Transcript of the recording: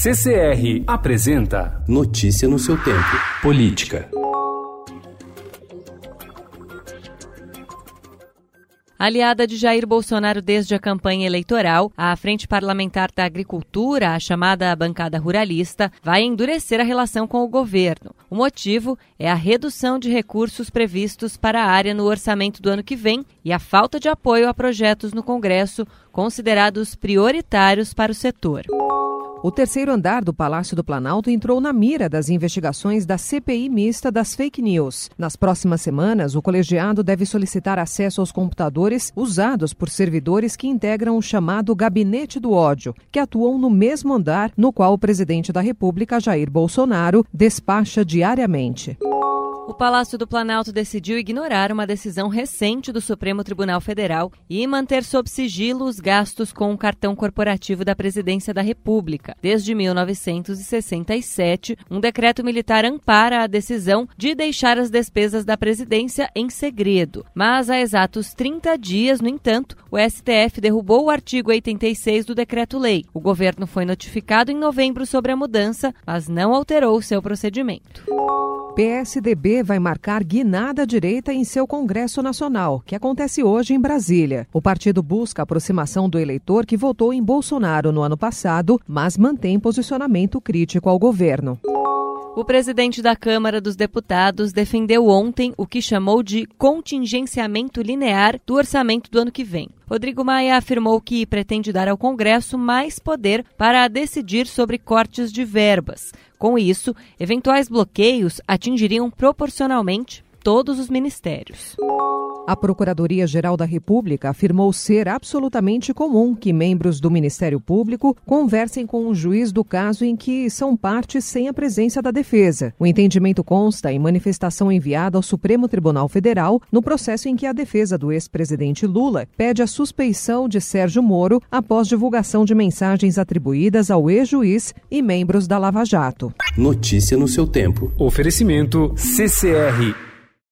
CCR apresenta Notícia no seu tempo. Política. Aliada de Jair Bolsonaro desde a campanha eleitoral, a Frente Parlamentar da Agricultura, a chamada bancada ruralista, vai endurecer a relação com o governo. O motivo é a redução de recursos previstos para a área no orçamento do ano que vem e a falta de apoio a projetos no Congresso considerados prioritários para o setor. O terceiro andar do Palácio do Planalto entrou na mira das investigações da CPI mista das fake news. Nas próximas semanas, o colegiado deve solicitar acesso aos computadores usados por servidores que integram o chamado Gabinete do Ódio, que atuam no mesmo andar no qual o presidente da República, Jair Bolsonaro, despacha diariamente. O Palácio do Planalto decidiu ignorar uma decisão recente do Supremo Tribunal Federal e manter sob sigilo os gastos com o cartão corporativo da Presidência da República. Desde 1967, um decreto militar ampara a decisão de deixar as despesas da presidência em segredo. Mas há exatos 30 dias, no entanto, o STF derrubou o artigo 86 do decreto-lei. O governo foi notificado em novembro sobre a mudança, mas não alterou seu procedimento. PSDB vai marcar guinada direita em seu Congresso Nacional, que acontece hoje em Brasília. O partido busca a aproximação do eleitor que votou em Bolsonaro no ano passado, mas mantém posicionamento crítico ao governo. O presidente da Câmara dos Deputados defendeu ontem o que chamou de contingenciamento linear do orçamento do ano que vem. Rodrigo Maia afirmou que pretende dar ao Congresso mais poder para decidir sobre cortes de verbas. Com isso, eventuais bloqueios atingiriam proporcionalmente todos os ministérios. A Procuradoria-Geral da República afirmou ser absolutamente comum que membros do Ministério Público conversem com o juiz do caso em que são partes sem a presença da defesa. O entendimento consta em manifestação enviada ao Supremo Tribunal Federal no processo em que a defesa do ex-presidente Lula pede a suspeição de Sérgio Moro após divulgação de mensagens atribuídas ao ex-juiz e membros da Lava Jato. Notícia no seu tempo. Oferecimento CCR